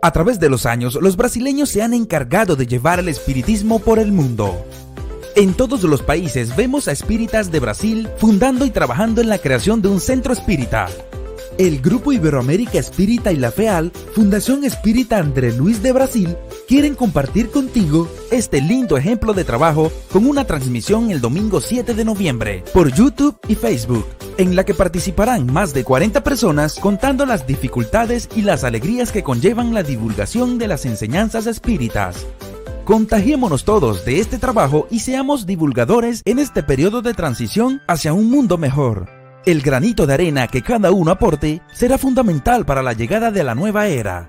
A través de los años, los brasileños se han encargado de llevar el espiritismo por el mundo. En todos los países vemos a espíritas de Brasil fundando y trabajando en la creación de un centro espírita. El Grupo Iberoamérica Espírita y la FEAL, Fundación Espírita André Luis de Brasil, quieren compartir contigo este lindo ejemplo de trabajo con una transmisión el domingo 7 de noviembre por YouTube y Facebook, en la que participarán más de 40 personas contando las dificultades y las alegrías que conllevan la divulgación de las enseñanzas espíritas. Contagiémonos todos de este trabajo y seamos divulgadores en este periodo de transición hacia un mundo mejor. El granito de arena que cada uno aporte será fundamental para la llegada de la nueva era.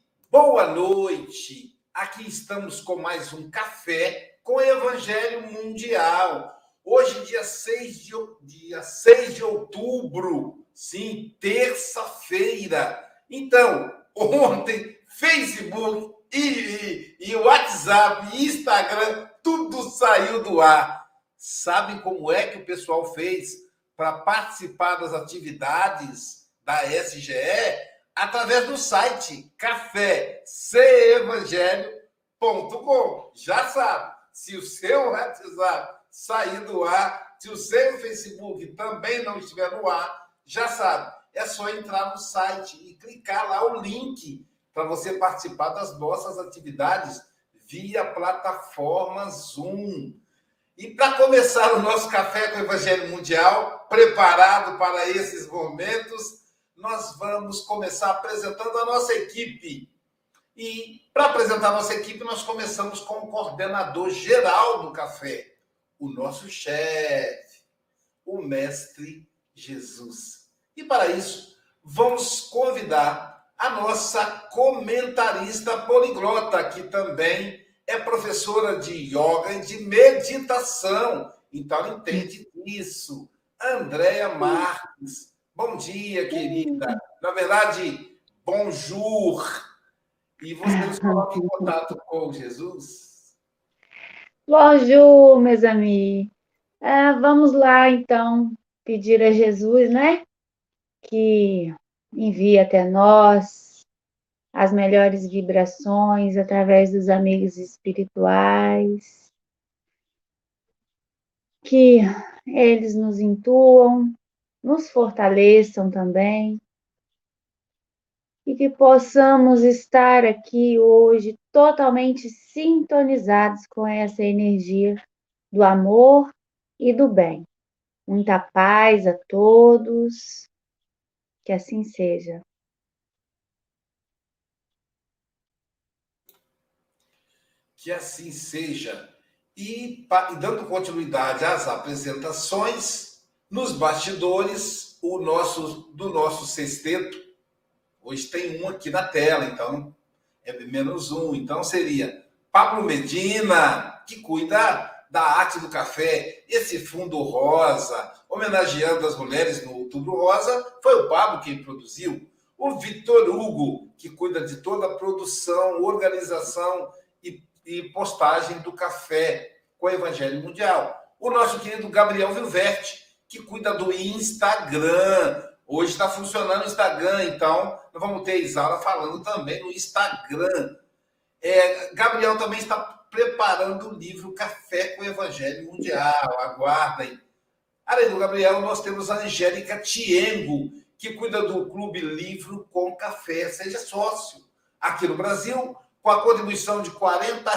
Boa noite. Aqui estamos com mais um café com Evangelho Mundial. Hoje, dia 6 de, dia 6 de outubro, sim, terça-feira. Então, ontem, Facebook e, e, e WhatsApp e Instagram, tudo saiu do ar. Sabem como é que o pessoal fez para participar das atividades da SGE? Através do site cafécevangelho.com. Já sabe, se o seu WhatsApp sair do ar, se o seu Facebook também não estiver no ar, já sabe, é só entrar no site e clicar lá o link para você participar das nossas atividades via plataforma Zoom. E para começar o nosso café com o Evangelho Mundial, preparado para esses momentos, nós vamos começar apresentando a nossa equipe. E para apresentar a nossa equipe, nós começamos com o coordenador geral do café, o nosso chefe, o mestre Jesus. E para isso, vamos convidar a nossa comentarista poliglota, que também é professora de yoga e de meditação. Então, ela entende disso. Andréa Marques Bom dia, querida. Na verdade, bonjour. E você nos coloca em contato com Jesus? Bonjour, meus amigos. É, vamos lá, então, pedir a Jesus, né? Que envie até nós as melhores vibrações através dos amigos espirituais. Que eles nos intuam nos fortaleçam também e que possamos estar aqui hoje totalmente sintonizados com essa energia do amor e do bem. Muita paz a todos, que assim seja. Que assim seja. E, e dando continuidade às apresentações, nos bastidores, o nosso do nosso sexteto, hoje tem um aqui na tela, então é menos um. Então seria Pablo Medina, que cuida da arte do café, esse fundo rosa, homenageando as mulheres no Outubro Rosa, foi o Pablo quem produziu. O Vitor Hugo, que cuida de toda a produção, organização e, e postagem do café com o Evangelho Mundial. O nosso querido Gabriel Vilverte, que cuida do Instagram. Hoje está funcionando o Instagram, então nós vamos ter a Isaura falando também no Instagram. É, Gabriel também está preparando o livro Café com o Evangelho Mundial. Aguardem. Além do Gabriel, nós temos a Angélica Tiengo, que cuida do Clube Livro com Café. Seja sócio. Aqui no Brasil, com a contribuição de R$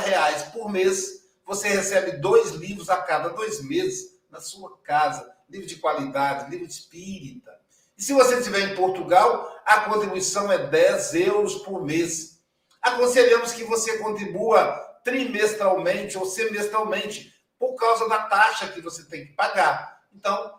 reais por mês, você recebe dois livros a cada dois meses na sua casa. Livro de qualidade, livro espírita. E se você estiver em Portugal, a contribuição é 10 euros por mês. Aconselhamos que você contribua trimestralmente ou semestralmente, por causa da taxa que você tem que pagar. Então,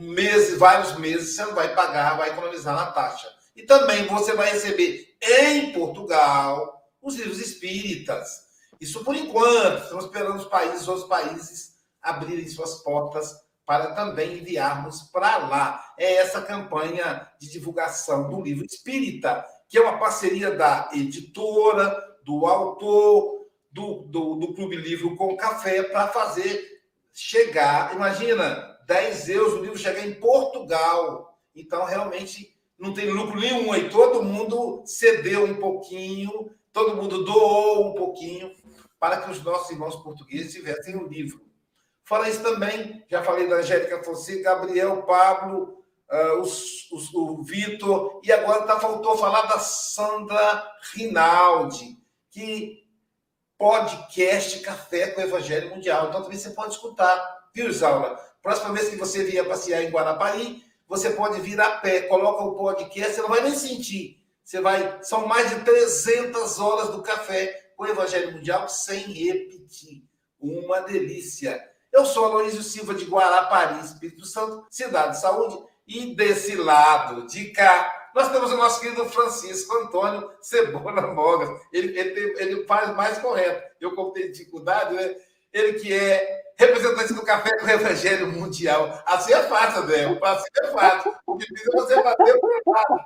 meses, vários meses, você não vai pagar, vai economizar na taxa. E também você vai receber em Portugal os livros espíritas. Isso por enquanto, estamos esperando os países, outros países abrirem suas portas para também enviarmos para lá. É essa campanha de divulgação do livro espírita, que é uma parceria da editora, do autor, do, do, do Clube Livro com Café, para fazer chegar. Imagina, 10 euros o livro chegar em Portugal. Então, realmente, não tem lucro nenhum aí. Todo mundo cedeu um pouquinho, todo mundo doou um pouquinho para que os nossos irmãos portugueses tivessem o livro. Fala isso também, já falei da Angélica Fonseca, Gabriel, Pablo, uh, os, os, o Vitor, e agora tá, faltou falar da Sandra Rinaldi que podcast Café com o Evangelho Mundial. Então também você pode escutar, viu, Isaura? Próxima vez que você vier passear em Guarapari, você pode vir a pé, coloca o podcast, você não vai nem sentir. Você vai, são mais de 300 horas do café com o Evangelho Mundial sem repetir. Uma delícia. Eu sou Aloysio Silva de Guarapari, Espírito Santo, Cidade de Saúde, e desse lado de cá nós temos o nosso querido Francisco Antônio Cebola Mogas. Ele, ele, ele faz mais correto. Eu, como tenho dificuldade, né? ele que é representante do Café com o Evangelho Mundial. Assim é fácil, André. O passo é fácil. O difícil é você bater o lado.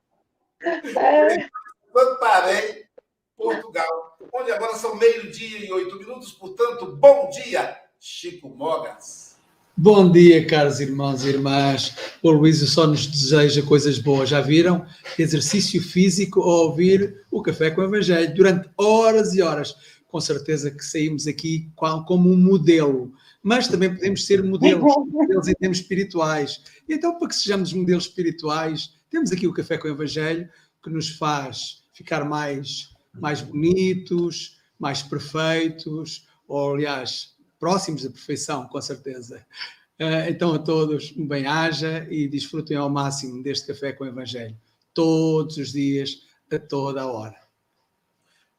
É. Santarém, Portugal. Onde agora são meio-dia e oito minutos. Portanto, bom dia, Chico Mogas. Bom dia, caros irmãos e irmãs. O Luísio só nos deseja coisas boas. Já viram? Exercício físico a ouvir o Café com o Evangelho durante horas e horas. Com certeza que saímos aqui como um modelo. Mas também podemos ser modelos, modelos em termos espirituais. E então, para que sejamos modelos espirituais, temos aqui o Café com o Evangelho, que nos faz ficar mais, mais bonitos, mais perfeitos, ou aliás, próximos da perfeição, com certeza. Uh, então, a todos, um bem-aja e desfrutem ao máximo deste café com o Evangelho, todos os dias, a toda a hora.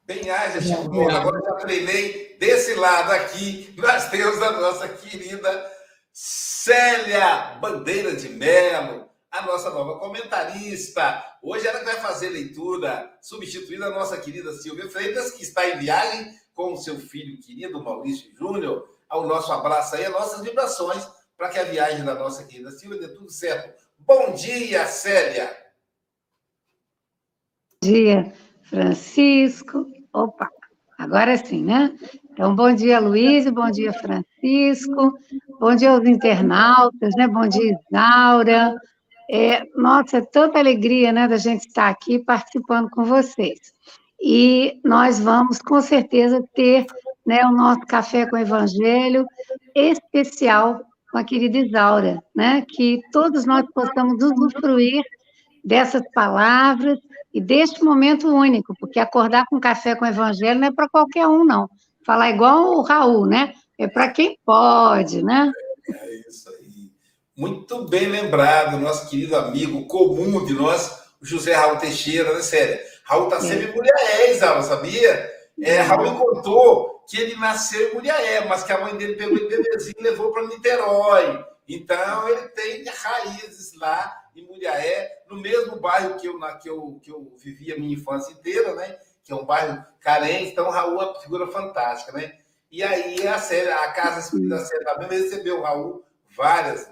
Bem-aja, Chico. Agora já treinei desse lado aqui. Nós temos a nossa querida Célia Bandeira de Melo, a nossa nova comentarista. Hoje ela vai fazer leitura, substituindo a nossa querida Silvia Freitas, que está em viagem com o seu filho querido Maurício Júnior ao nosso abraço aí, as nossas vibrações, para que a viagem da nossa querida Silvia dê tudo certo. Bom dia, Célia! Bom dia, Francisco. Opa, agora sim, né? Então, bom dia, Luiz, bom dia, Francisco, bom dia aos internautas, né? Bom dia, Isaura. É, nossa, é tanta alegria, né, da gente estar aqui participando com vocês. E nós vamos, com certeza, ter né, o nosso Café com o Evangelho especial com a querida Isaura, né, que todos nós possamos usufruir dessas palavras e deste momento único, porque acordar com café com o Evangelho não é para qualquer um, não. Falar igual o Raul, né? É para quem pode, né? É isso aí. Muito bem lembrado, nosso querido amigo comum de nós, José Raul Teixeira, né, sério? Raul tá é. sempre mulher, Isaura, sabia? É, Raul contou que ele nasceu em Muriaé, mas que a mãe dele pegou ele bebezinho e levou para Niterói. Então, ele tem raízes lá em Muriaé, no mesmo bairro que eu, na, que eu, que eu vivi a minha infância inteira, né? Que é um bairro carente. Então, Raul é uma figura fantástica, né? E aí, a, série, a Casa Espírita Série também recebeu o Raul várias.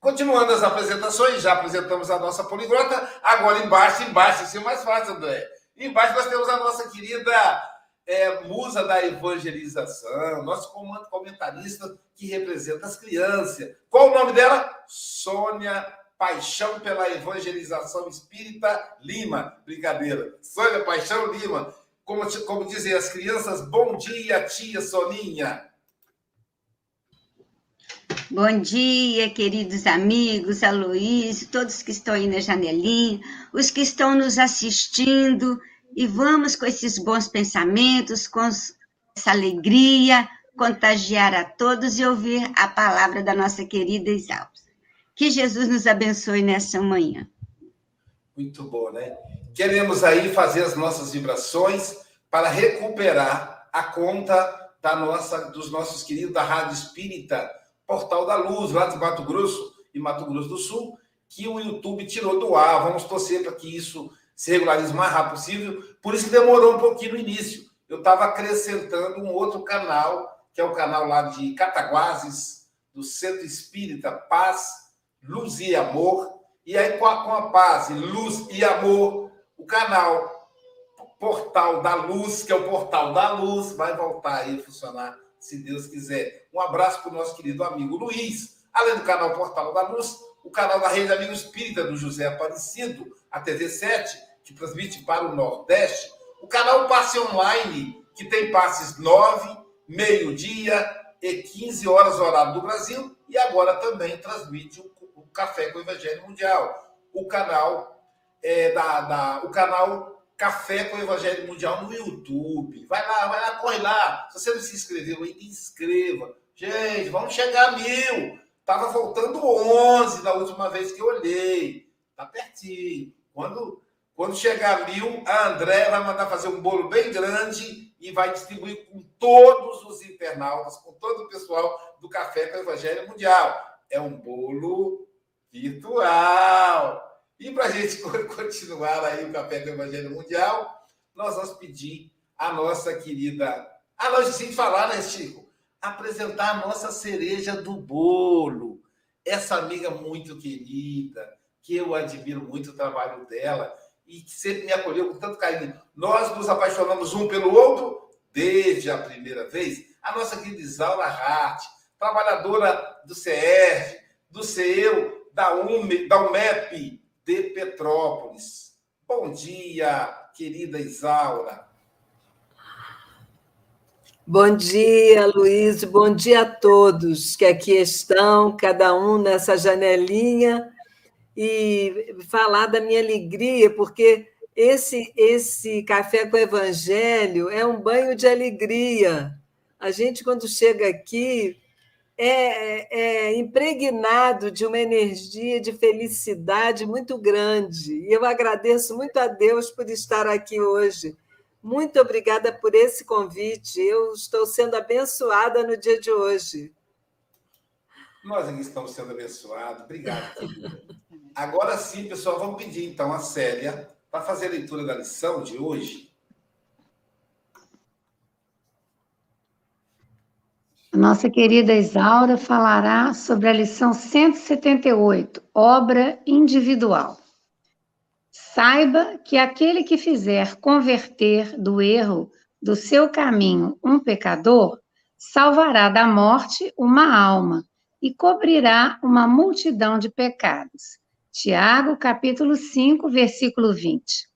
Continuando as apresentações, já apresentamos a nossa poliglota. Agora, embaixo, embaixo, assim é mais fácil, André. Embaixo nós temos a nossa querida é, musa da evangelização, nosso comentarista que representa as crianças. Qual o nome dela? Sônia Paixão pela Evangelização Espírita Lima. Brincadeira. Sônia Paixão Lima. Como, como dizem as crianças, bom dia, tia Soninha. Bom dia, queridos amigos, Aloysio, todos que estão aí na janelinha, os que estão nos assistindo e vamos com esses bons pensamentos, com essa alegria, contagiar a todos e ouvir a palavra da nossa querida Isaura. Que Jesus nos abençoe nessa manhã. Muito bom, né? Queremos aí fazer as nossas vibrações para recuperar a conta da nossa, dos nossos queridos da Rádio Espírita, Portal da Luz, lá de Mato Grosso e Mato Grosso do Sul, que o YouTube tirou do ar. Vamos torcer para que isso se regularize o mais rápido possível. Por isso que demorou um pouquinho no início. Eu estava acrescentando um outro canal, que é o canal lá de Cataguases, do Centro Espírita Paz, Luz e Amor. E aí, com a, com a paz, luz e amor, o canal Portal da Luz, que é o Portal da Luz, vai voltar aí a funcionar, se Deus quiser. Um abraço para o nosso querido amigo Luiz. Além do canal Portal da Luz, o canal da Rede Amigo Espírita do José Aparecido, a TV 7, que transmite para o Nordeste, o canal Passe Online, que tem passes 9, meio-dia e 15 horas horário do Brasil, e agora também transmite o, o Café com o Evangelho Mundial, o canal é, da, da, o canal Café com o Evangelho Mundial no YouTube. Vai lá, vai lá, corre lá. Se você não se inscreveu aí, inscreva. Gente, vamos chegar a mil. Tava faltando 11 da última vez que eu olhei. Tá pertinho. Quando quando chegar a mil, a André vai mandar fazer um bolo bem grande e vai distribuir com todos os internautas, com todo o pessoal do Café com o Evangelho Mundial. É um bolo virtual. E para a gente continuar aí o Café com o Evangelho Mundial, nós vamos pedir a nossa querida. Ah, nós de falar, né, Chico? Apresentar a nossa cereja do bolo. Essa amiga muito querida, que eu admiro muito o trabalho dela e que sempre me acolheu com tanto carinho. Nós nos apaixonamos um pelo outro desde a primeira vez. A nossa querida Isaura Hart, trabalhadora do CR, do CEU, da, UME, da UMEP de Petrópolis. Bom dia, querida Isaura. Bom dia, Luiz. Bom dia a todos que aqui estão, cada um nessa janelinha e falar da minha alegria, porque esse, esse café com o evangelho é um banho de alegria. A gente, quando chega aqui, é, é, impregnado de uma energia de felicidade muito grande. E eu agradeço muito a Deus por estar aqui hoje. Muito obrigada por esse convite. Eu estou sendo abençoada no dia de hoje. Nós estamos sendo abençoados. Obrigado. Agora sim, pessoal, vamos pedir então a Célia para fazer a leitura da lição de hoje. A nossa querida Isaura falará sobre a lição 178, obra individual. Saiba que aquele que fizer converter do erro do seu caminho um pecador, salvará da morte uma alma e cobrirá uma multidão de pecados. Tiago, capítulo 5, versículo 20.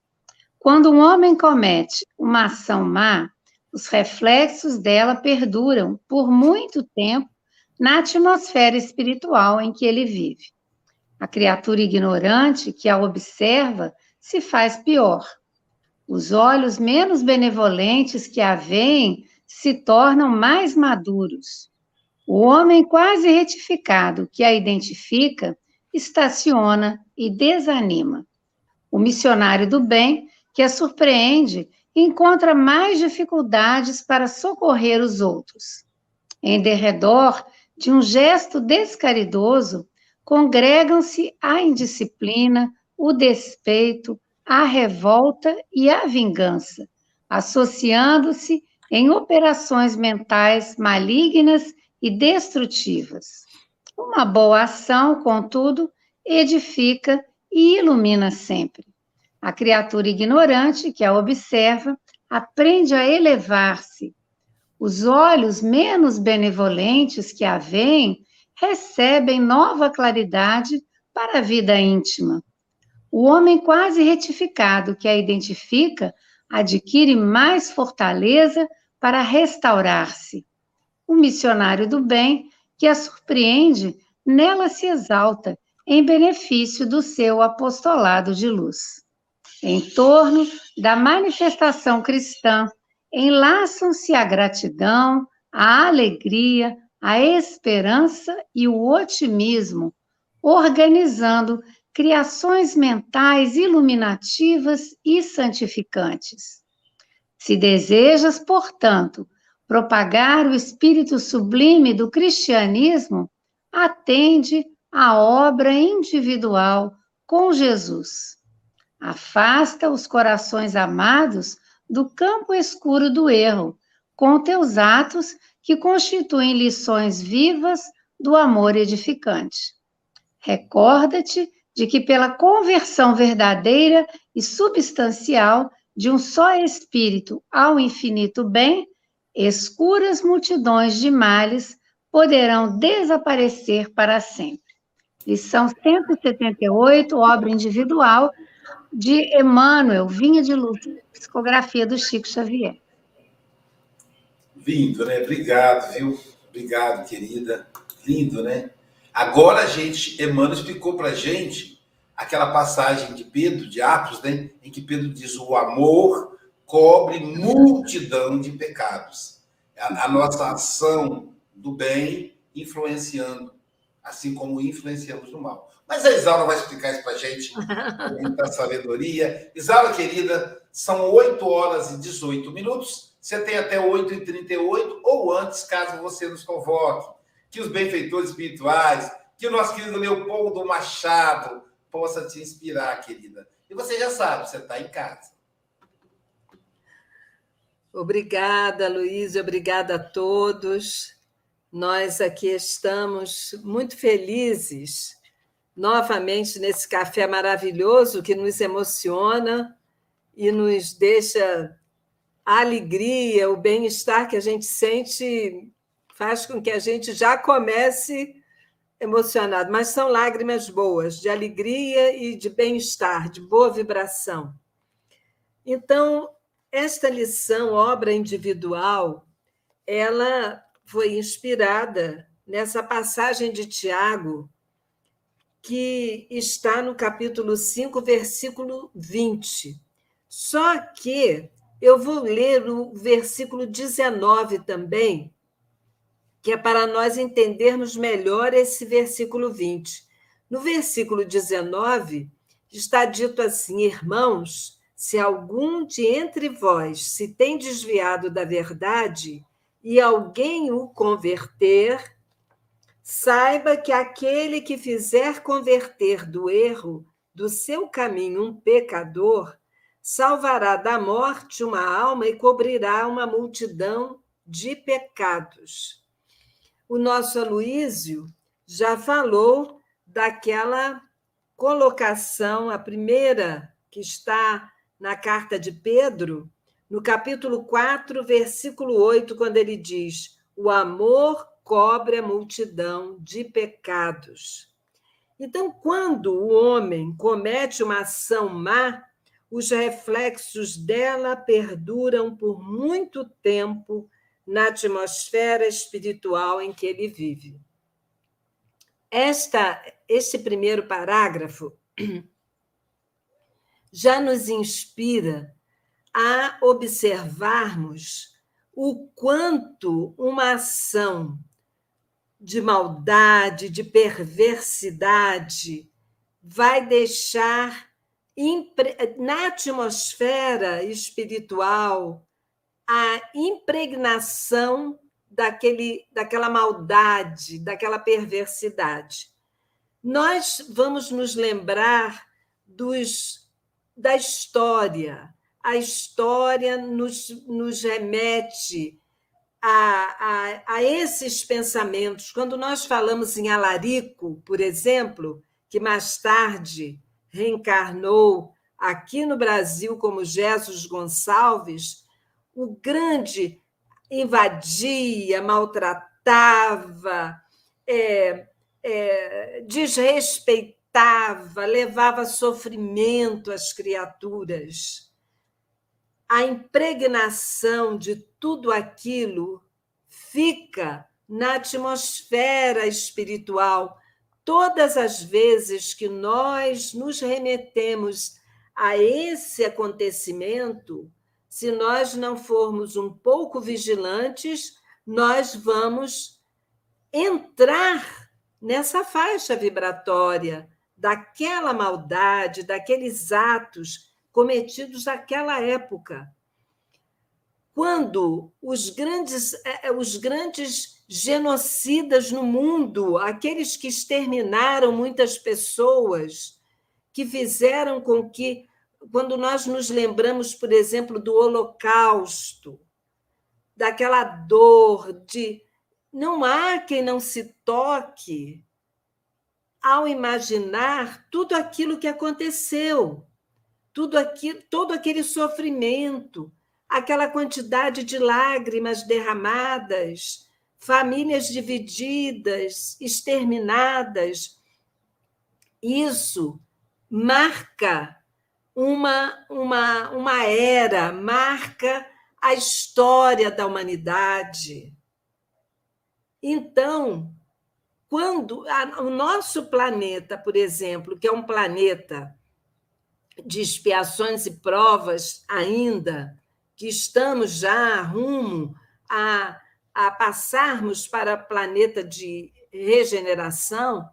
Quando um homem comete uma ação má, os reflexos dela perduram por muito tempo na atmosfera espiritual em que ele vive. A criatura ignorante que a observa se faz pior. Os olhos menos benevolentes que a veem se tornam mais maduros. O homem quase retificado que a identifica estaciona e desanima. O missionário do bem, que a surpreende, encontra mais dificuldades para socorrer os outros. Em derredor de um gesto descaridoso, congregam-se a indisciplina, o despeito, a revolta e a vingança, associando-se em operações mentais malignas e destrutivas. Uma boa ação, contudo, edifica e ilumina sempre. A criatura ignorante que a observa aprende a elevar-se. Os olhos menos benevolentes que a veem recebem nova claridade para a vida íntima. O homem quase retificado que a identifica adquire mais fortaleza para restaurar-se. O missionário do bem que a surpreende, nela se exalta em benefício do seu apostolado de luz. Em torno da manifestação cristã, enlaçam-se a gratidão, a alegria, a esperança e o otimismo, organizando criações mentais iluminativas e santificantes. Se desejas, portanto, propagar o espírito sublime do cristianismo, atende à obra individual com Jesus Afasta os corações amados do campo escuro do erro, com teus atos que constituem lições vivas do amor edificante. Recorda-te de que, pela conversão verdadeira e substancial de um só Espírito ao infinito bem, escuras multidões de males poderão desaparecer para sempre. Lição 178, obra individual, de Emmanuel, Vinha de Luz, psicografia do Chico Xavier. Lindo, né? Obrigado, viu? Obrigado, querida. Lindo, né? Agora a gente, Emmanuel explicou para gente aquela passagem de Pedro, de Atos, né? Em que Pedro diz: o amor cobre multidão de pecados. A, nossa ação do bem influenciando, assim como influenciamos no mal. Mas a Isaura vai explicar isso para a gente, com muita sabedoria. Isaura, querida, são 8 horas e 18 minutos. Você tem até 8h38 ou antes, caso você nos convoque. Que os benfeitores espirituais, que o nosso querido Leopoldo Machado possa te inspirar, querida. E você já sabe, você está em casa. Obrigada, Luiz, obrigada a todos. Nós aqui estamos muito felizes novamente nesse café maravilhoso que nos emociona e nos deixa a alegria, o bem-estar que a gente sente, faz com que a gente já comece emocionado, mas são lágrimas boas, de alegria e de bem-estar, de boa vibração. Então, esta lição, obra individual, ela foi inspirada nessa passagem de Tiago, que está no capítulo 5, versículo 20. Só que eu vou ler o versículo 19 também, que é para nós entendermos melhor esse versículo 20. No versículo 19, está dito assim: Irmãos, se algum de entre vós se tem desviado da verdade e alguém o converter, Saiba que aquele que fizer converter do erro do seu caminho um pecador, salvará da morte uma alma e cobrirá uma multidão de pecados. O nosso Aloísio já falou daquela colocação, a primeira que está na carta de Pedro, no capítulo 4, versículo 8, quando ele diz: O amor cobre a multidão de pecados. Então, quando o homem comete uma ação má, os reflexos dela perduram por muito tempo na atmosfera espiritual em que ele vive. Esta, este primeiro parágrafo já nos inspira a observarmos o quanto uma ação de maldade, de perversidade, vai deixar na atmosfera espiritual, a impregnação daquele, daquela maldade, daquela perversidade. Nós vamos nos lembrar dos, da história. A história nos, nos remete a, a, a esses pensamentos. Quando nós falamos em Alarico, por exemplo, que mais tarde reencarnou aqui no Brasil como Jesus Gonçalves, o grande invadia, maltratava, é, é, desrespeitava, levava sofrimento às criaturas. A impregnação de tudo aquilo fica na atmosfera espiritual. Todas as vezes que nós nos remetemos a esse acontecimento, se nós não formos um pouco vigilantes, nós vamos entrar nessa faixa vibratória daquela maldade, daqueles atos cometidos naquela época. Quando os grandes, é, é, os grandes genocidas no mundo, aqueles que exterminaram muitas pessoas, que fizeram com que quando nós nos lembramos, por exemplo, do Holocausto, daquela dor de não há quem não se toque ao imaginar tudo aquilo que aconteceu, tudo aquilo, todo aquele sofrimento, aquela quantidade de lágrimas derramadas, famílias divididas, exterminadas. Isso marca uma, uma, uma era, marca a história da humanidade. Então, quando a, o nosso planeta, por exemplo, que é um planeta de expiações e provas ainda, que estamos já rumo a, a passarmos para planeta de regeneração,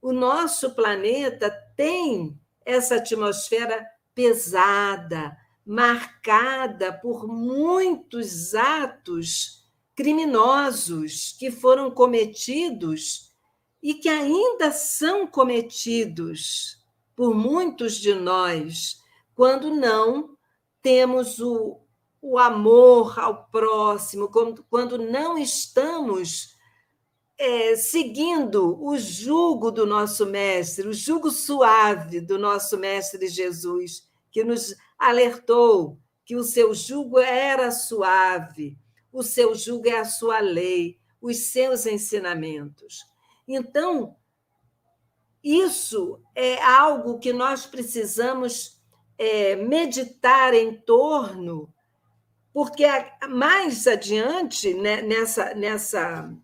o nosso planeta tem essa atmosfera pesada, marcada por muitos atos criminosos que foram cometidos e que ainda são cometidos por muitos de nós quando não temos o, o amor ao próximo, quando, quando não estamos é, seguindo o jugo do nosso Mestre, o jugo suave do nosso Mestre Jesus, que nos alertou que o seu jugo era suave, o seu jugo é a sua lei, os seus ensinamentos. Então, isso é algo que nós precisamos é, meditar em torno, porque mais adiante, né, nessa, nessa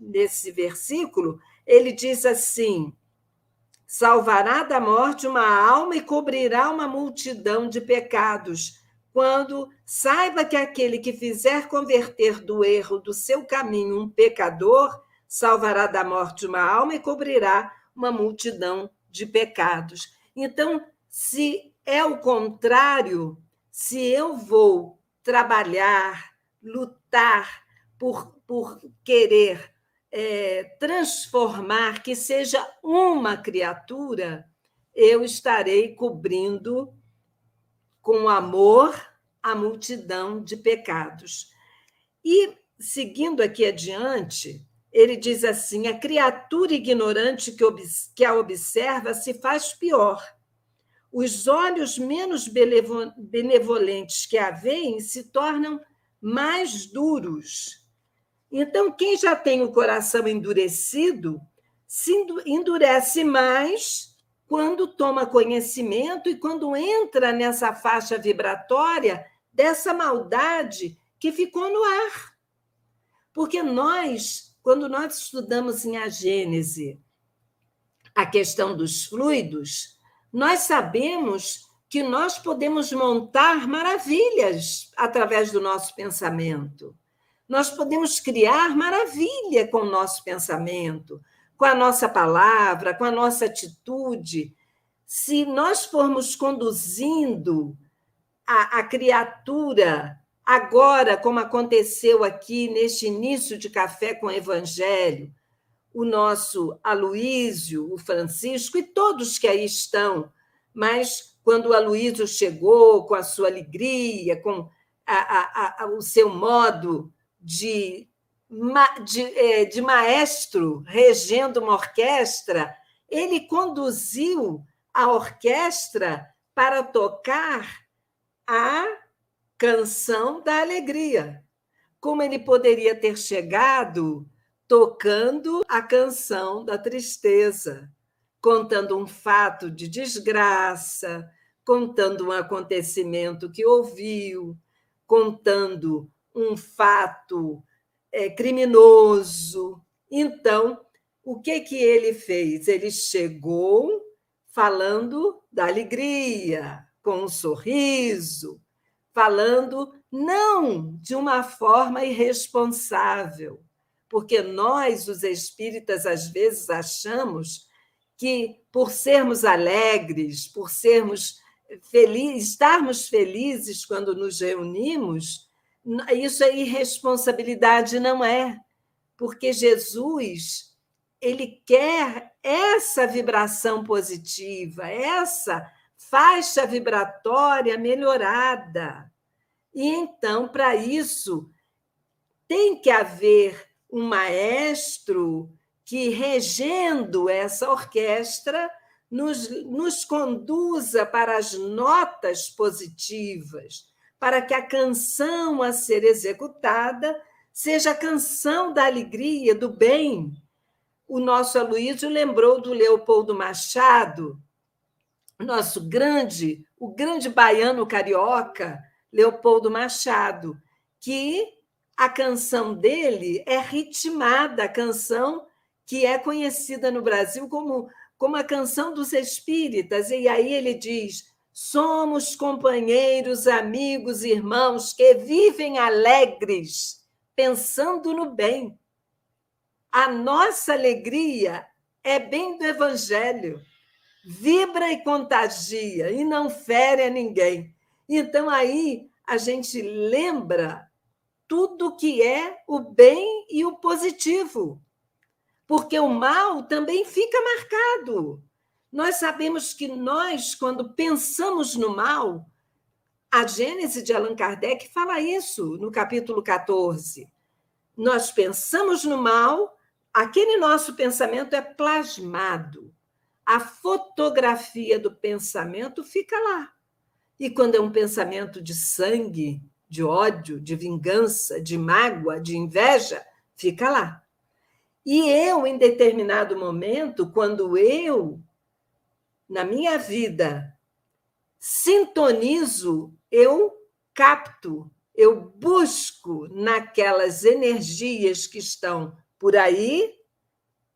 nesse versículo, ele diz assim: salvará da morte uma alma e cobrirá uma multidão de pecados, quando saiba que aquele que fizer converter do erro do seu caminho um pecador, salvará da morte uma alma e cobrirá uma multidão de pecados. Então, se é o contrário, se eu vou trabalhar, lutar por, por querer é, transformar, que seja uma criatura, eu estarei cobrindo com amor a multidão de pecados. E, seguindo aqui adiante, ele diz assim: a criatura ignorante que, que a observa se faz pior. Os olhos menos benevolentes que a veem se tornam mais duros então, quem já tem o coração endurecido, se endurece mais quando toma conhecimento e quando entra nessa faixa vibratória dessa maldade que ficou no ar. Porque nós, quando nós estudamos em a Gênese a questão dos fluidos, nós sabemos que nós podemos montar maravilhas através do nosso pensamento. Nós podemos criar maravilha com o nosso pensamento, com a nossa palavra, com a nossa atitude. se nós formos conduzindo a, a criatura agora, como aconteceu aqui neste início de café com o Evangelho, o nosso Aloísio, o Francisco e todos que aí estão, mas quando o Aloísio chegou com a sua alegria, com a, a, a, o seu modo de, de, é, de maestro regendo uma orquestra, ele conduziu a orquestra para tocar a canção da alegria. Como ele poderia ter chegado tocando a canção da tristeza, contando um fato de desgraça, contando um acontecimento que ouviu, contando um fato é, criminoso. Então, o que que ele fez? Ele chegou falando da alegria, com um sorriso, falando não de uma forma irresponsável, porque nós, os espíritas, às vezes achamos que por sermos alegres, por sermos felizes, estarmos felizes quando nos reunimos, isso é irresponsabilidade, não é? Porque Jesus ele quer essa vibração positiva, essa faixa vibratória melhorada. E então, para isso, tem que haver um maestro que, regendo essa orquestra, nos, nos conduza para as notas positivas, para que a canção a ser executada seja a canção da alegria, do bem, o nosso Aloysio lembrou do Leopoldo Machado, nosso grande, o grande baiano carioca, Leopoldo Machado, que a canção dele é ritmada, a canção que é conhecida no Brasil como, como a canção dos espíritas. E aí ele diz: somos companheiros, amigos, irmãos que vivem alegres, pensando no bem a nossa alegria é bem do Evangelho. Vibra e contagia e não fere a ninguém. Então, aí a gente lembra tudo que é o bem e o positivo. Porque o mal também fica marcado. Nós sabemos que nós, quando pensamos no mal, a Gênese de Allan Kardec fala isso no capítulo 14. Nós pensamos no mal aquele nosso pensamento é plasmado. A fotografia do pensamento fica lá. E quando é um pensamento de sangue, de ódio, de vingança, de mágoa, de inveja, fica lá. E eu, em determinado momento, quando eu, na minha vida, sintonizo, eu capto, eu busco naquelas energias que estão por aí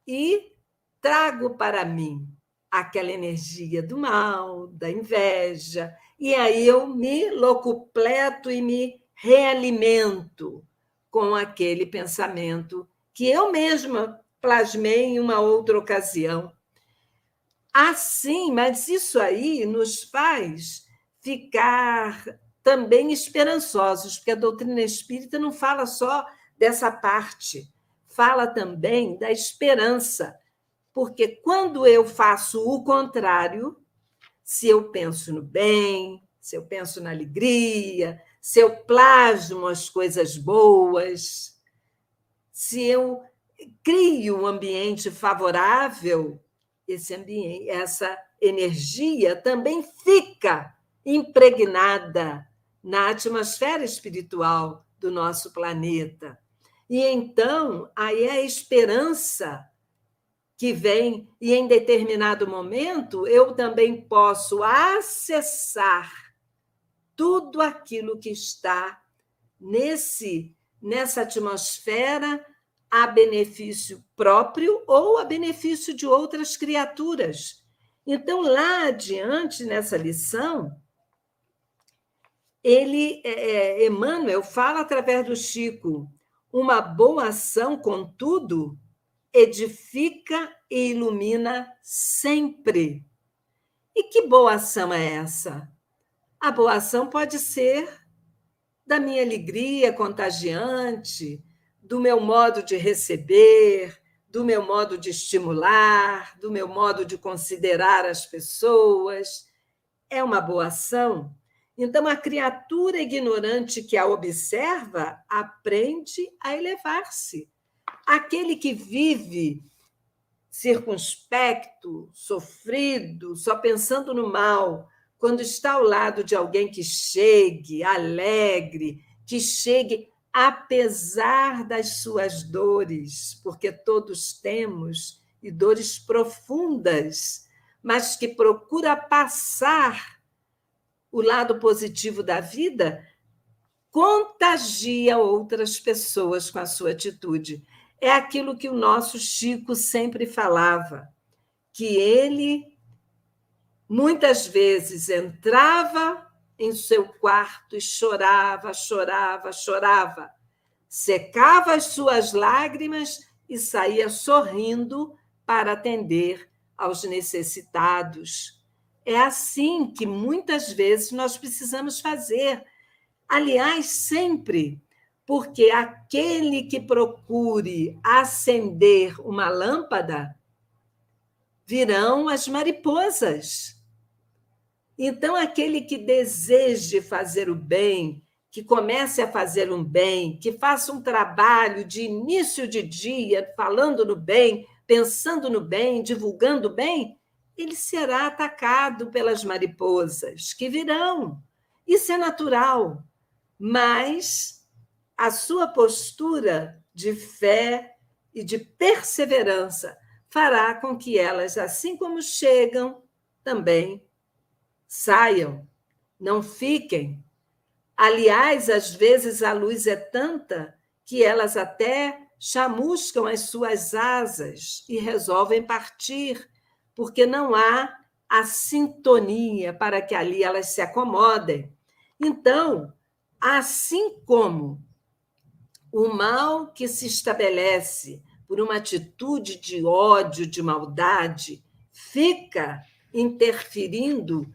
e trago para mim aquela energia do mal, da inveja, e aí eu me locupleto e me realimento com aquele pensamento que eu mesma plasmei em uma outra ocasião. Assim, mas isso aí nos faz ficar também esperançosos, porque a doutrina espírita não fala só dessa parte fala também da esperança, porque quando eu faço o contrário, se eu penso no bem, se eu penso na alegria, se eu plasmo as coisas boas, se eu crio um ambiente favorável, esse ambiente, essa energia também fica impregnada na atmosfera espiritual do nosso planeta. E então, aí é a esperança que vem, e em determinado momento eu também posso acessar tudo aquilo que está nesse nessa atmosfera a benefício próprio ou a benefício de outras criaturas. Então, lá adiante, nessa lição, ele, é, é Emmanuel, fala através do Chico uma boa ação, contudo, edifica e ilumina sempre. E que boa ação é essa? A boa ação pode ser da minha alegria contagiante, do meu modo de receber, do meu modo de estimular, do meu modo de considerar as pessoas. É uma boa ação. Então, a criatura ignorante que a observa aprende a elevar-se. Aquele que vive circunspecto, sofrido, só pensando no mal, quando está ao lado de alguém que chegue alegre, que chegue apesar das suas dores, porque todos temos e dores profundas, mas que procura passar o lado positivo da vida, contagia outras pessoas com a sua atitude é aquilo que o nosso Chico sempre falava, que ele muitas vezes entrava em seu quarto e chorava, chorava, chorava, secava as suas lágrimas e saía sorrindo para atender aos necessitados. É assim que muitas vezes nós precisamos fazer. Aliás, sempre porque aquele que procure acender uma lâmpada virão as mariposas. Então, aquele que deseje fazer o bem, que comece a fazer um bem, que faça um trabalho de início de dia, falando no bem, pensando no bem, divulgando o bem, ele será atacado pelas mariposas que virão. Isso é natural, mas a sua postura de fé e de perseverança fará com que elas, assim como chegam, também saiam, não fiquem. Aliás, às vezes a luz é tanta que elas até chamuscam as suas asas e resolvem partir, porque não há a sintonia para que ali elas se acomodem. Então, assim como o mal que se estabelece por uma atitude de ódio, de maldade, fica interferindo.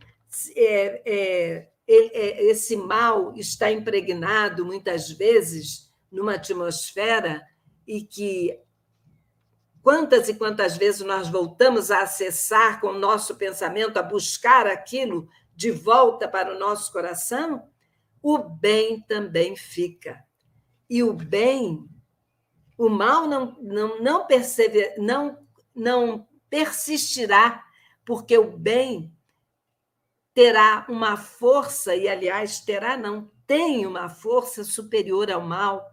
É, é, é, esse mal está impregnado muitas vezes numa atmosfera e que quantas e quantas vezes nós voltamos a acessar com o nosso pensamento, a buscar aquilo de volta para o nosso coração, o bem também fica e o bem, o mal não, não, não, persever, não, não persistirá, porque o bem terá uma força, e aliás, terá, não, tem uma força superior ao mal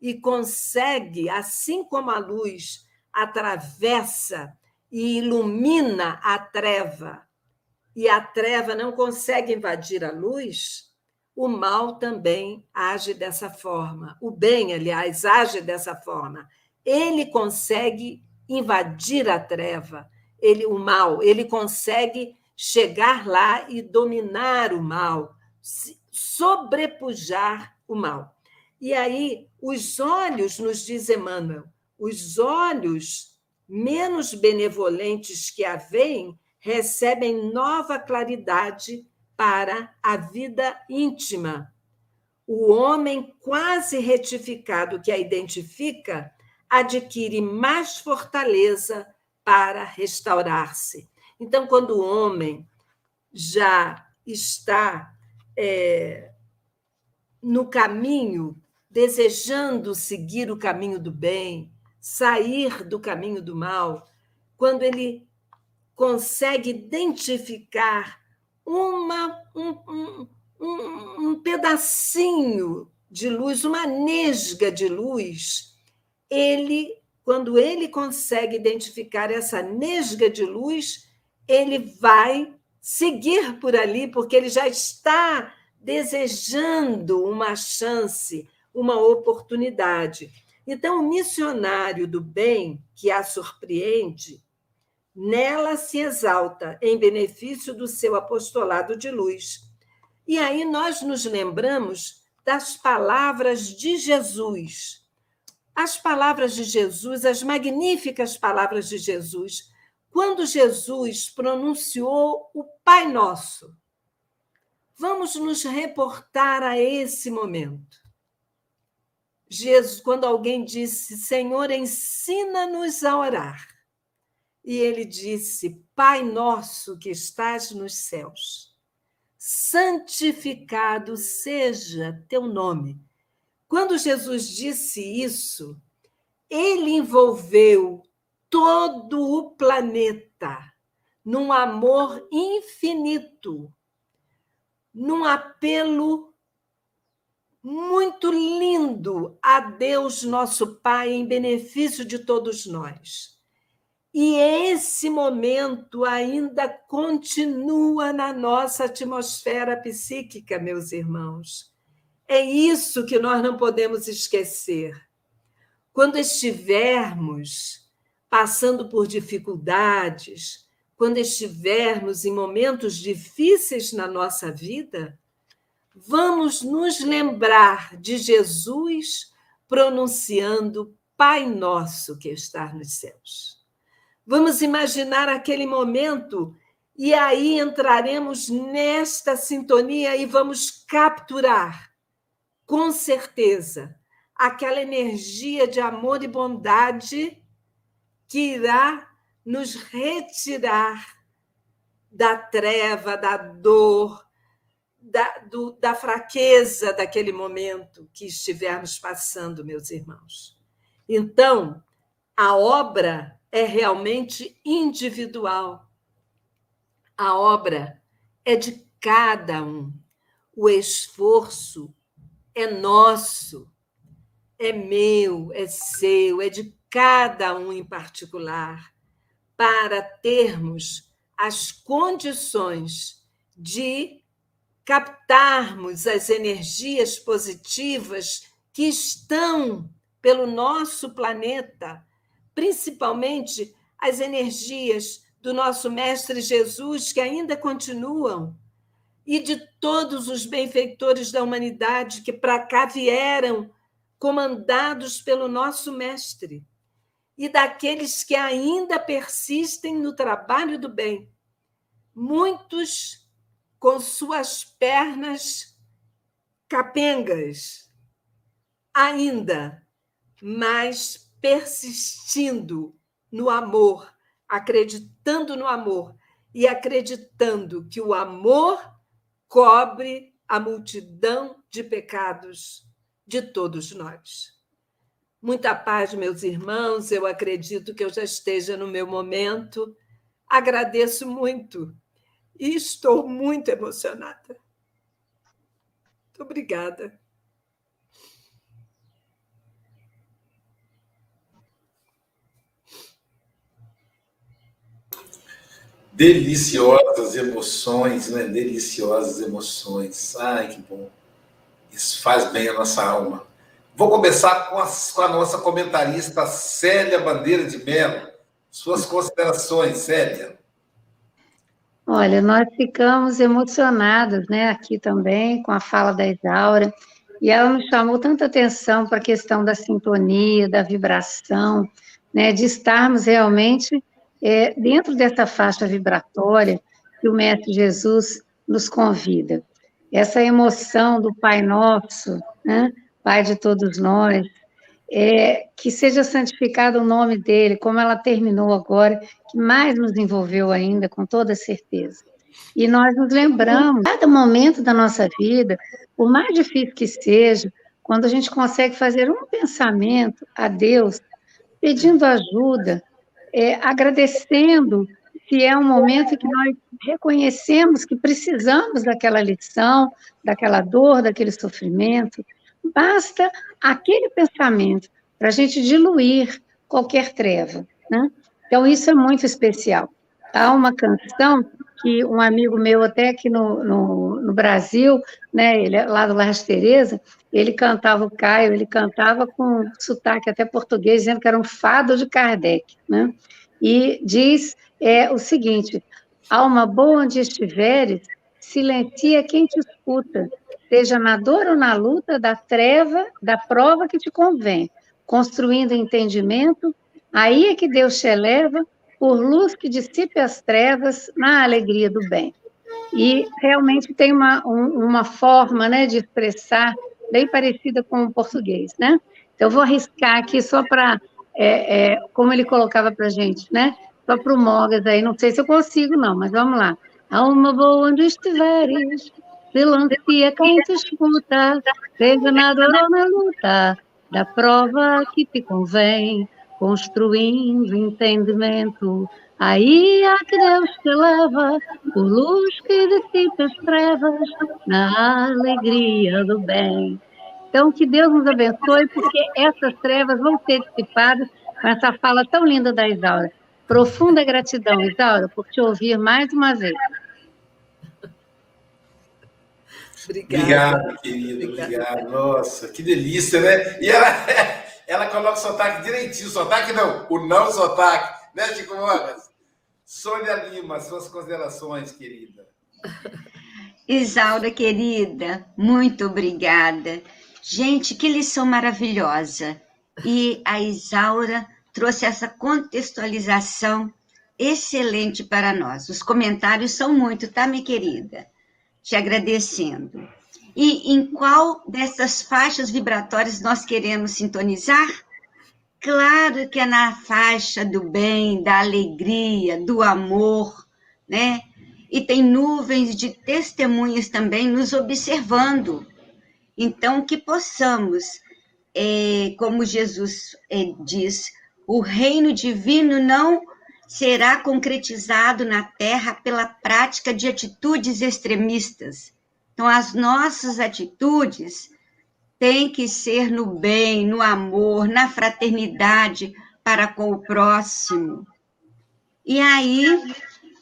e consegue, assim como a luz atravessa e ilumina a treva, e a treva não consegue invadir a luz, o mal também age dessa forma. O bem, aliás, age dessa forma. Ele consegue invadir a treva, ele o mal, ele consegue chegar lá e dominar o mal, sobrepujar o mal. E aí, os olhos, nos diz Emmanuel, os olhos menos benevolentes que a veem recebem nova claridade para a vida íntima. O homem quase retificado que a identifica adquire mais fortaleza para restaurar-se. Então, quando o homem já está é, no caminho, desejando seguir o caminho do bem, sair do caminho do mal, quando ele consegue identificar uma, um, um, um, pedacinho de luz, uma nesga de luz, ele, quando ele consegue identificar essa nesga de luz, ele vai seguir por ali, porque ele já está desejando uma chance, uma oportunidade. Então, o missionário do bem que a surpreende, nela se exalta em benefício do seu apostolado de luz. E aí nós nos lembramos das palavras de Jesus. As palavras de Jesus, as magníficas palavras de Jesus, quando Jesus pronunciou o Pai Nosso. Vamos nos reportar a esse momento. Jesus, quando alguém disse, Senhor, ensina-nos a orar. E ele disse, Pai nosso que estás nos céus, santificado seja teu nome. Quando Jesus disse isso, ele envolveu todo o planeta num amor infinito, num apelo muito lindo a Deus, nosso Pai, em benefício de todos nós. E esse momento ainda continua na nossa atmosfera psíquica, meus irmãos. É isso que nós não podemos esquecer. Quando estivermos passando por dificuldades, quando estivermos em momentos difíceis na nossa vida, vamos nos lembrar de Jesus pronunciando Pai Nosso que está nos céus. Vamos imaginar aquele momento e aí entraremos nesta sintonia e vamos capturar, com certeza, aquela energia de amor e bondade que irá nos retirar da treva, da dor, da, do, da fraqueza daquele momento que estivermos passando, meus irmãos. Então, a obra é realmente individual. A obra é de cada um. O esforço é nosso, é meu, é seu, é de cada um em particular, para termos as condições de captarmos as energias positivas que estão pelo nosso planeta, principalmente as energias do nosso Mestre Jesus, que ainda continuam, e de todos os benfeitores da humanidade que para cá vieram, comandados pelo nosso Mestre, e daqueles que ainda persistem no trabalho do bem. Muitos com suas pernas capengas, ainda, mas persistindo no amor, acreditando no amor e acreditando que o amor cobre a multidão de pecados de todos nós. Muita paz, meus irmãos. Eu acredito que eu já esteja no meu momento. Agradeço muito e estou muito emocionada. Muito obrigada. Deliciosas emoções, né? Deliciosas emoções. Ai, que bom. Isso faz bem a nossa alma. Vou começar com a, com a nossa comentarista Célia Bandeira de Mello. Suas considerações, Célia. Olha, nós ficamos emocionados, né, aqui também, com a fala da Isaura, e ela nos chamou tanta atenção para a questão da sintonia, da vibração, né, de estarmos realmente é, dentro dessa faixa vibratória que o Mestre Jesus nos convida. Essa emoção do Pai Nosso, né, Pai de todos nós, é, que seja santificado o nome dele, como ela terminou agora, que mais nos envolveu ainda, com toda certeza. E nós nos lembramos, cada momento da nossa vida, por mais difícil que seja, quando a gente consegue fazer um pensamento a Deus, pedindo ajuda, é, agradecendo se é um momento que nós reconhecemos que precisamos daquela lição, daquela dor, daquele sofrimento, Basta aquele pensamento para a gente diluir qualquer treva. Né? Então, isso é muito especial. Há uma canção que um amigo meu, até aqui no, no, no Brasil, né, ele é lá do Larras Tereza, ele cantava, o Caio, ele cantava com sotaque até português, dizendo que era um fado de Kardec. Né? E diz é, o seguinte: alma boa onde estiveres, silencia quem te escuta, seja na dor ou na luta, da treva, da prova que te convém, construindo entendimento, aí é que Deus te eleva, por luz que dissipe as trevas na alegria do bem. E realmente tem uma, um, uma forma né, de expressar bem parecida com o português, né? Então, eu vou arriscar aqui só para, é, é, como ele colocava para a gente, né? Só para o Mogas aí, não sei se eu consigo, não, mas vamos lá. Alma boa onde estiveres, Melancia quem te escuta, seja na dor ou na luta, da prova que te convém, construindo entendimento. Aí a que Deus te leva, por luz que dissipa as trevas, na alegria do bem. Então, que Deus nos abençoe, porque essas trevas vão ser dissipadas com essa fala tão linda da Isaura. Profunda gratidão, Isaura, por te ouvir mais uma vez. Obrigada. Obrigado, querido. Obrigado. Nossa, que delícia, né? E ela, ela coloca o sotaque direitinho. Sotaque não, o não sotaque. Né, Chico Mogas? Sônia Lima, suas considerações, querida. Isaura, querida, muito obrigada. Gente, que lição maravilhosa. E a Isaura trouxe essa contextualização excelente para nós. Os comentários são muito, tá, minha querida? te agradecendo. E em qual dessas faixas vibratórias nós queremos sintonizar? Claro que é na faixa do bem, da alegria, do amor, né? E tem nuvens de testemunhas também nos observando. Então, que possamos, é, como Jesus é, diz, o reino divino não será concretizado na Terra pela prática de atitudes extremistas. Então, as nossas atitudes têm que ser no bem, no amor, na fraternidade para com o próximo. E aí,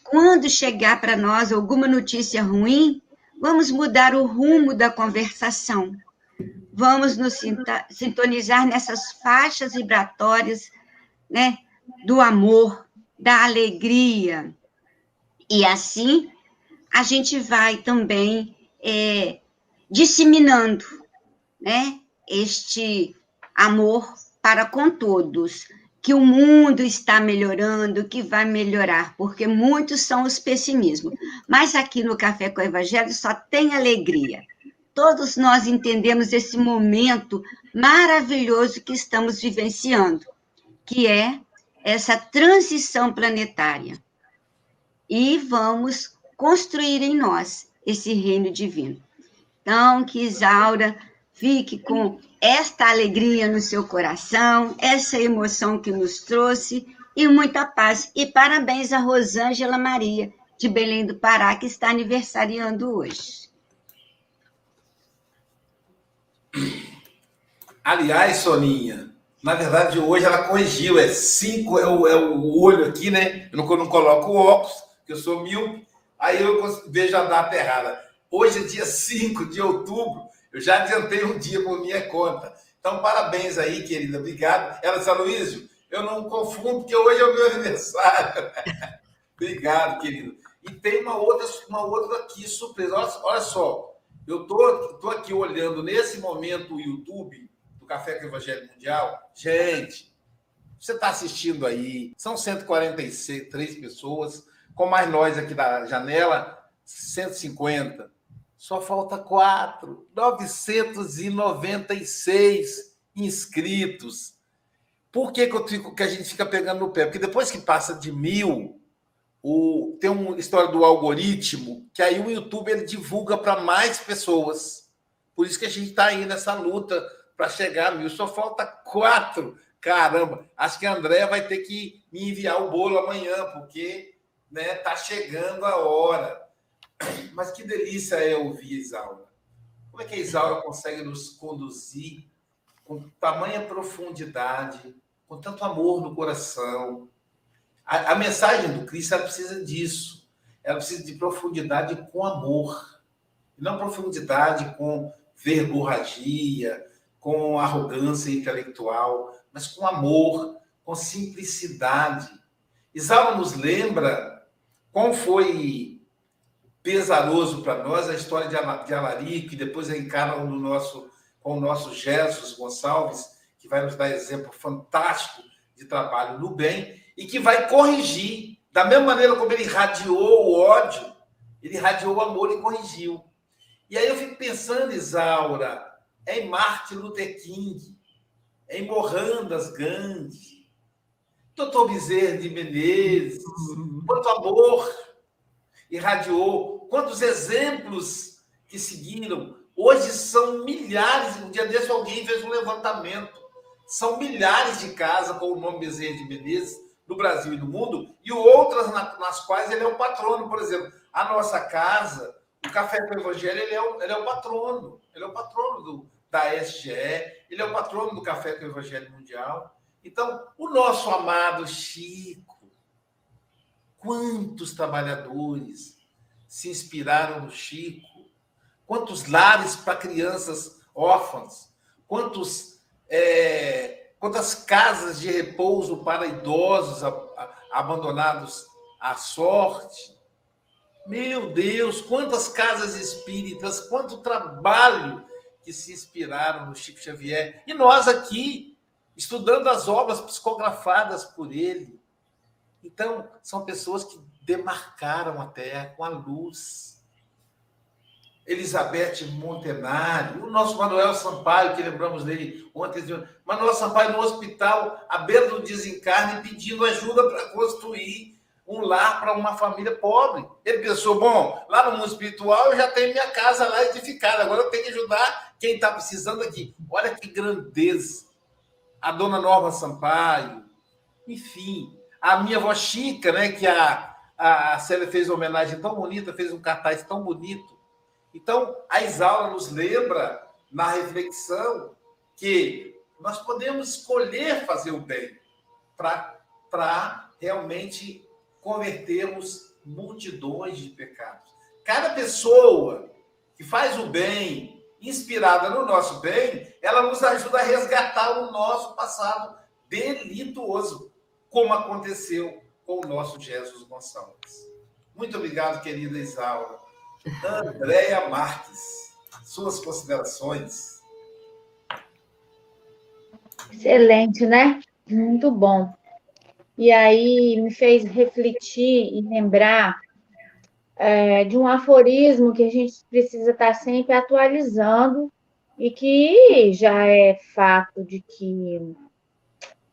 quando chegar para nós alguma notícia ruim, vamos mudar o rumo da conversação. Vamos nos sintonizar nessas faixas vibratórias, né, do amor, da alegria. E assim a gente vai também é, disseminando né, este amor para com todos, que o mundo está melhorando, que vai melhorar, porque muitos são os pessimismos. Mas aqui no Café com o Evangelho só tem alegria. Todos nós entendemos esse momento maravilhoso que estamos vivenciando, que é essa transição planetária e vamos construir em nós esse reino divino. Então, que Isaura fique com esta alegria no seu coração, essa emoção que nos trouxe e muita paz. E parabéns a Rosângela Maria, de Belém do Pará, que está aniversariando hoje. Aliás, Soninha, na verdade, hoje ela corrigiu, é 5 é o, é o olho aqui, né? Eu não, não coloco o óculos, que eu sou mil, aí eu vejo a data errada. Hoje é dia 5 de outubro, eu já adiantei um dia por minha conta. Então, parabéns aí, querida, obrigado. Ela disse, Luísio, eu não confundo, porque hoje é o meu aniversário. obrigado, querido. E tem uma outra, uma outra aqui, surpresa. Olha, olha só, eu tô, tô aqui olhando nesse momento o YouTube do Café com o Evangelho Mundial, gente, você está assistindo aí, são 143 pessoas, com mais nós aqui da janela, 150. Só falta quatro, 996 inscritos. Por que, que, fico, que a gente fica pegando no pé? Porque depois que passa de mil, o, tem uma história do algoritmo, que aí o YouTube ele divulga para mais pessoas. Por isso que a gente está aí nessa luta para chegar a mil. Só falta quatro. Caramba, acho que a André vai ter que me enviar o bolo amanhã, porque né, tá chegando a hora. Mas que delícia é ouvir Isaura. Como é que a Isaura consegue nos conduzir com tamanha profundidade, com tanto amor no coração? A, a mensagem do Cristo precisa disso. Ela precisa de profundidade com amor. Não profundidade com verborragia, com arrogância intelectual, mas com amor, com simplicidade. Isaura nos lembra como foi pesaroso para nós a história de Alarico, que depois encarna no nosso, com o nosso Jesus Gonçalves, que vai nos dar exemplo fantástico de trabalho no bem. e que vai corrigir. Da mesma maneira como ele irradiou o ódio, ele irradiou o amor e corrigiu. E aí eu fico pensando, Isaura, em Martin Luther King, em Mohandas Gandhi, Doutor Bezerra de Menezes, quanto amor irradiou, quantos exemplos que seguiram. Hoje são milhares, um dia desse alguém fez um levantamento, são milhares de casas com o nome Bezerra de Menezes no Brasil e no mundo, e outras nas quais ele é o patrono, por exemplo, a nossa casa, o Café com o Evangelho, ele é o, ele é o patrono, ele é o patrono do, da SGE, ele é o patrono do Café com o Evangelho Mundial. Então, o nosso amado Chico, quantos trabalhadores se inspiraram no Chico, quantos lares para crianças órfãs, quantos, é, quantas casas de repouso para idosos abandonados à sorte. Meu Deus, quantas casas espíritas, quanto trabalho que se inspiraram no Chico Xavier. E nós aqui, estudando as obras psicografadas por ele. Então, são pessoas que demarcaram a terra com a luz. Elizabeth Montenari, o nosso Manuel Sampaio, que lembramos dele ontem, Manuel Sampaio no hospital, à beira do desencarne, pedindo ajuda para construir um lar para uma família pobre. Ele pensou: bom, lá no mundo espiritual eu já tenho minha casa lá edificada, agora eu tenho que ajudar quem está precisando aqui. Olha que grandeza. A dona Norma Sampaio, enfim, a minha avó Chica, né, que a, a Célia fez uma homenagem tão bonita, fez um cartaz tão bonito. Então, a Isaura nos lembra, na reflexão, que nós podemos escolher fazer o bem para realmente convertermos multidões de pecados. Cada pessoa que faz o bem, inspirada no nosso bem, ela nos ajuda a resgatar o nosso passado delituoso, como aconteceu com o nosso Jesus Gonçalves. Muito obrigado, querida Isaura. Andréia Marques, suas considerações. Excelente, né? Muito bom. E aí me fez refletir e lembrar é, de um aforismo que a gente precisa estar sempre atualizando e que já é fato de que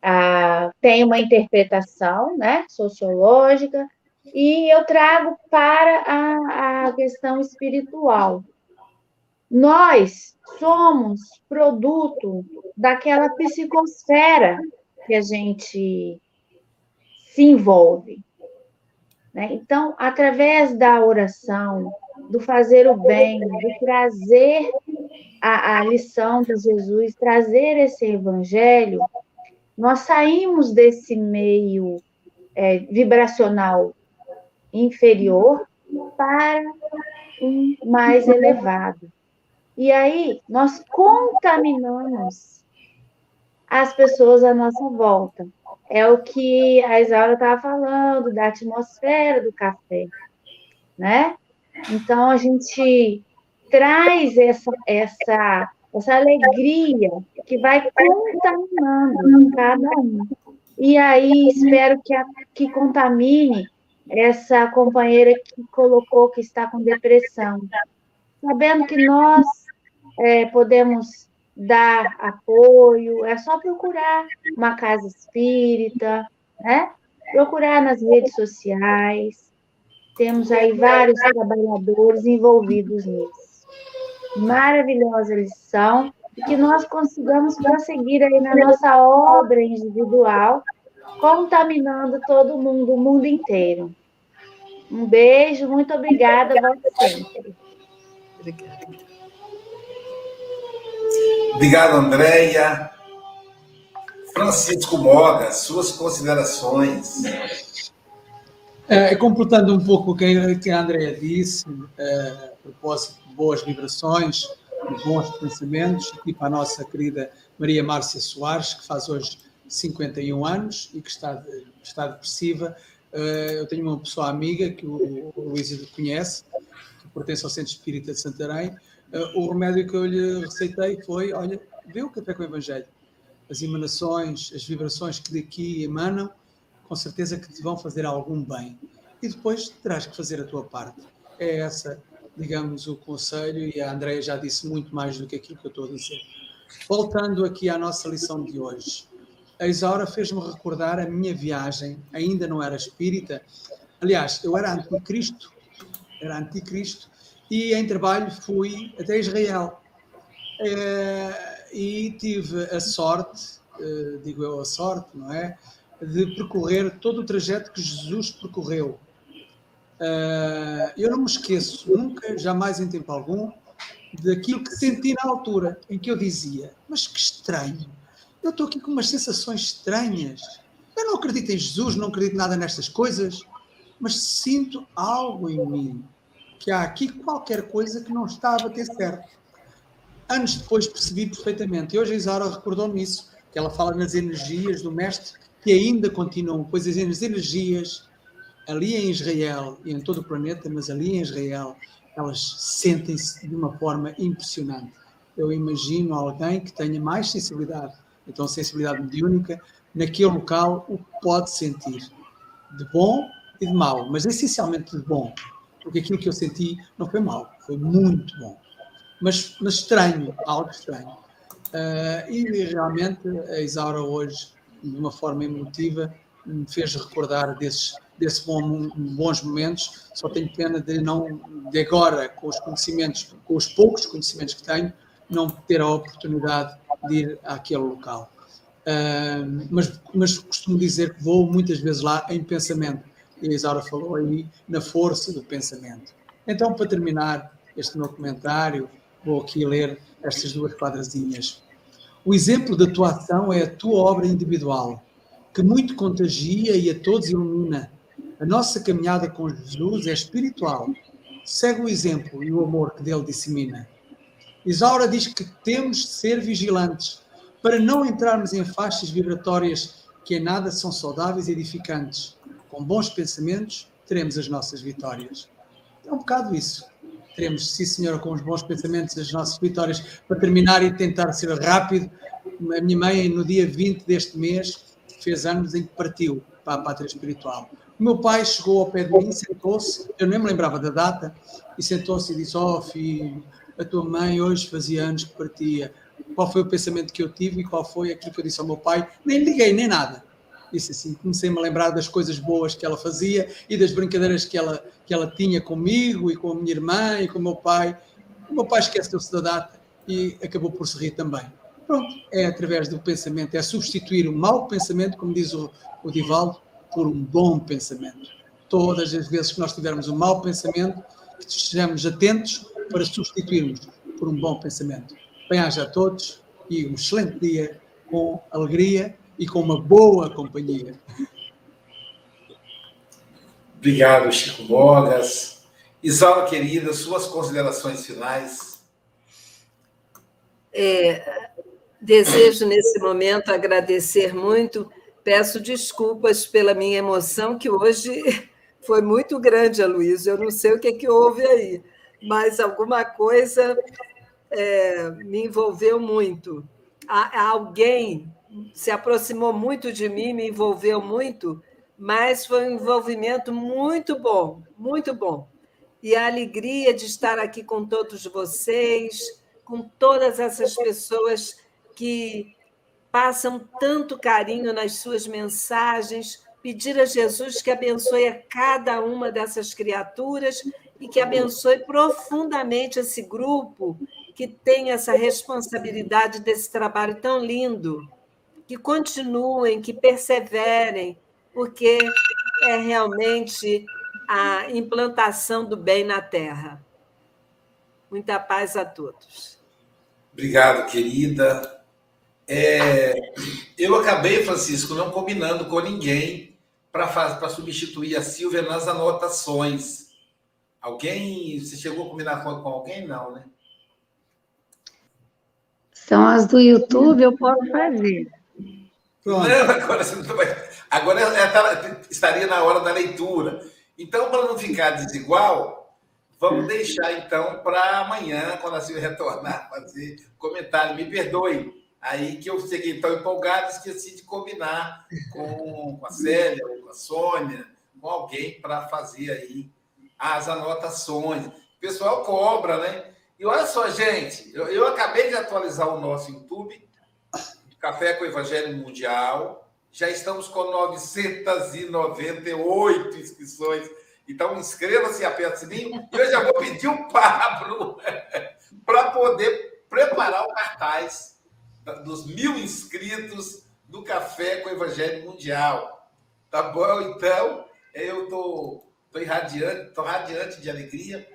ah, tem uma interpretação né, sociológica, e eu trago para a, a questão espiritual. Nós somos produto daquela psicosfera que a gente se envolve. Né? Então, através da oração, do fazer o bem, de trazer a, a lição de Jesus, trazer esse evangelho, nós saímos desse meio é, vibracional inferior para um mais elevado. E aí nós contaminamos as pessoas à nossa volta é o que a Isaura estava falando, da atmosfera do café, né? Então, a gente traz essa, essa, essa alegria que vai contaminando cada um. E aí, espero que, a, que contamine essa companheira que colocou que está com depressão. Sabendo que nós é, podemos dar apoio, é só procurar uma casa espírita, né? Procurar nas redes sociais. Temos aí vários trabalhadores envolvidos nisso. Maravilhosa lição e que nós consigamos prosseguir aí na nossa obra individual, contaminando todo mundo, o mundo inteiro. Um beijo, muito obrigada, volte sempre. Obrigada. Obrigado, Andréia. Francisco Moga, suas considerações. É, completando um pouco o que a Andréia disse, é, a propósito boas vibrações, bons pensamentos, e para a nossa querida Maria Márcia Soares, que faz hoje 51 anos e que está, está depressiva. É, eu tenho uma pessoa amiga que o, o Luís conhece, que pertence ao Centro Espírita de Santarém, uh, o remédio que eu lhe receitei foi: olha, vê o café com o Evangelho. As emanações, as vibrações que daqui emanam com certeza que te vão fazer algum bem. E depois terás que fazer a tua parte. É essa, digamos, o conselho, e a Andrea já disse muito mais do que aquilo que eu estou a dizer. Voltando aqui à nossa lição de hoje, a Isaura fez-me recordar a minha viagem, ainda não era espírita. Aliás, eu era anticristo, era anticristo, e em trabalho fui até Israel. É, e tive a sorte, eh, digo eu a sorte, não é? De percorrer todo o trajeto que Jesus percorreu. Eh, eu não me esqueço nunca, jamais em tempo algum, daquilo que senti na altura em que eu dizia: Mas que estranho, eu estou aqui com umas sensações estranhas. Eu não acredito em Jesus, não acredito nada nestas coisas, mas sinto algo em mim, que há aqui qualquer coisa que não está a bater certo. Anos depois percebi perfeitamente, e hoje a Isaura recordou-me isso, que ela fala nas energias do Mestre, que ainda continuam, pois as energias ali em Israel e em todo o planeta, mas ali em Israel, elas sentem-se de uma forma impressionante. Eu imagino alguém que tenha mais sensibilidade, então sensibilidade mediúnica, naquele local o pode sentir, de bom e de mau, mas essencialmente de bom, porque aquilo que eu senti não foi mau, foi muito bom, mas, mas estranho, algo estranho. Uh, e realmente a Isaura hoje, de uma forma emotiva, me fez recordar desses desses bons momentos. Só tenho pena de não, de agora, com os conhecimentos, com os poucos conhecimentos que tenho, não ter a oportunidade de ir àquele local. Uh, mas, mas costumo dizer que vou muitas vezes lá em pensamento. E a Isaura falou aí na força do pensamento. Então, para terminar este meu comentário, vou aqui ler estas duas quadrazinhas. O exemplo da tua ação é a tua obra individual, que muito contagia e a todos ilumina, a nossa caminhada com Jesus é espiritual. Segue o exemplo e o amor que dele dissemina. Isaura diz que temos de ser vigilantes para não entrarmos em faixas vibratórias que em nada são saudáveis e edificantes. Com bons pensamentos, teremos as nossas vitórias. É um bocado isso. Teremos, sim senhora, com os bons pensamentos, as nossas vitórias. Para terminar e tentar ser rápido, a minha mãe, no dia 20 deste mês, fez anos em que partiu para a pátria espiritual. O meu pai chegou ao pé de mim, sentou-se, eu nem me lembrava da data, e sentou-se e disse: Oh, filho, a tua mãe hoje fazia anos que partia. Qual foi o pensamento que eu tive e qual foi aquilo que eu disse ao meu pai? Nem liguei, nem nada. Disse assim: comecei-me a lembrar das coisas boas que ela fazia e das brincadeiras que ela, que ela tinha comigo e com a minha irmã e com o meu pai. O meu pai esqueceu-se da data e acabou por se rir também. Pronto, é através do pensamento, é substituir o mau pensamento, como diz o, o Divaldo, por um bom pensamento. Todas as vezes que nós tivermos um mau pensamento, que estejamos atentos para substituirmos por um bom pensamento. Bem-aja a todos e um excelente dia com alegria e com uma boa companhia. Obrigado, Chico Bogas. Isaura, querida, suas considerações finais. É, desejo, nesse momento, agradecer muito Peço desculpas pela minha emoção, que hoje foi muito grande, Aloysio. Eu não sei o que, é que houve aí, mas alguma coisa é, me envolveu muito. alguém se aproximou muito de mim, me envolveu muito, mas foi um envolvimento muito bom, muito bom. E a alegria de estar aqui com todos vocês, com todas essas pessoas que passam tanto carinho nas suas mensagens, pedir a Jesus que abençoe a cada uma dessas criaturas e que abençoe profundamente esse grupo que tem essa responsabilidade desse trabalho tão lindo. Que continuem, que perseverem, porque é realmente a implantação do bem na Terra. Muita paz a todos. Obrigado, querida. É, eu acabei, Francisco, não combinando com ninguém para substituir a Silvia nas anotações. Alguém. Você chegou a combinar com, com alguém? Não, né? São as do YouTube, eu posso fazer. Não, agora, agora é, estaria na hora da leitura. Então, para não ficar desigual, vamos deixar então para amanhã, quando a Silvia retornar, fazer comentário. Me perdoe Aí que eu cheguei tão empolgado, esqueci de combinar com, a Célia, com a Sônia, com alguém para fazer aí as anotações. O pessoal cobra, né? E olha só, gente, eu, eu acabei de atualizar o nosso YouTube, Café com Evangelho Mundial. Já estamos com 998 inscrições. Então, inscreva-se aperte o sininho. E eu já vou pedir o Pablo para poder preparar o cartaz dos mil inscritos do Café com Evangelho Mundial. Tá bom? Então, eu tô, tô irradiante, tô radiante de alegria.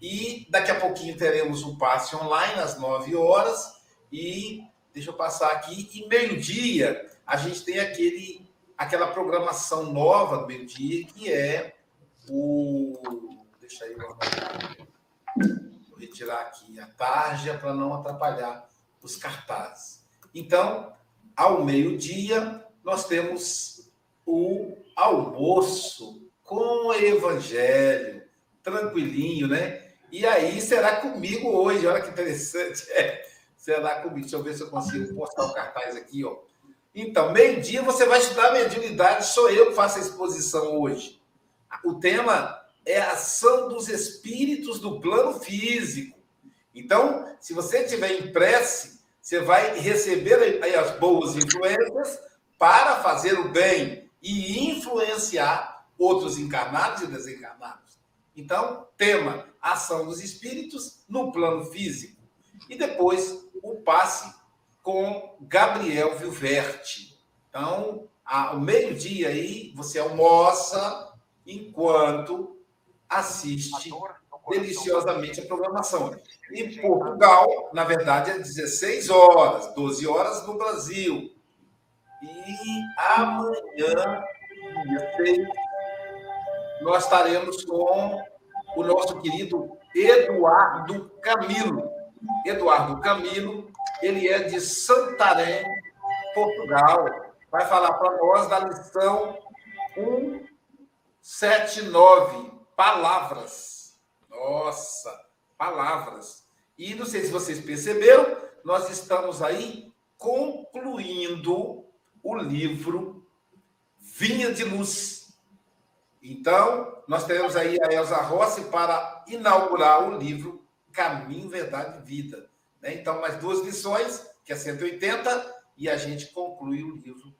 E daqui a pouquinho teremos o um passe online às 9 horas. E deixa eu passar aqui. E meio-dia, a gente tem aquele, aquela programação nova do meio-dia, que é o. Deixa aí, vou retirar aqui a tarja para não atrapalhar os cartazes. Então, ao meio-dia, nós temos o almoço com o evangelho, tranquilinho, né? E aí será comigo hoje, olha que interessante. É, será comigo. Deixa eu ver se eu consigo postar o cartaz aqui, ó. Então, meio-dia você vai estudar mediunidade, sou eu que faço a exposição hoje. O tema é a ação dos espíritos do plano físico. Então, se você tiver em prece, você vai receber as boas influências para fazer o bem e influenciar outros encarnados e desencarnados. Então, tema: ação dos espíritos no plano físico. E depois, o passe com Gabriel Vilverte. Então, ao meio-dia aí, você almoça enquanto assiste deliciosamente a programação. Em Portugal, na verdade, é 16 horas, 12 horas no Brasil. E amanhã, dia 6, nós estaremos com o nosso querido Eduardo Camilo. Eduardo Camilo, ele é de Santarém, Portugal. Vai falar para nós da lição 179, palavras. Nossa, palavras. E não sei se vocês perceberam, nós estamos aí concluindo o livro Vinha de Luz. Então, nós teremos aí a Elza Rossi para inaugurar o livro Caminho, Verdade e Vida. Né? Então, mais duas lições, que é 180, e a gente conclui o livro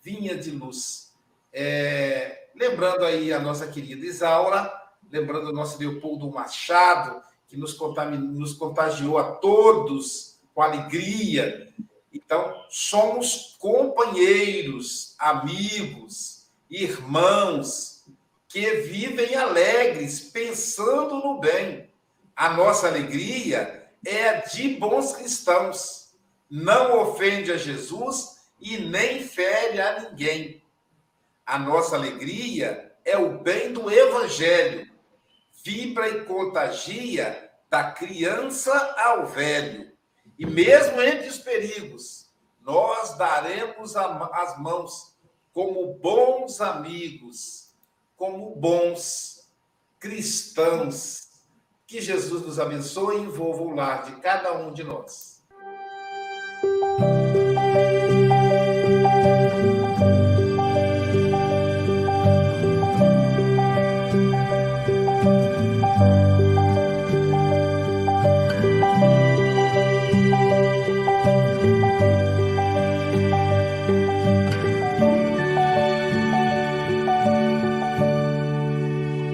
Vinha de Luz. É... Lembrando aí a nossa querida Isaura, lembrando o nosso Leopoldo Machado, que nos, nos contagiou a todos com alegria. Então, somos companheiros, amigos, irmãos, que vivem alegres, pensando no bem. A nossa alegria é de bons cristãos. Não ofende a Jesus e nem fere a ninguém. A nossa alegria é o bem do evangelho vibra e contagia da criança ao velho. E mesmo entre os perigos, nós daremos as mãos como bons amigos, como bons cristãos. Que Jesus nos abençoe e envolva o lar de cada um de nós.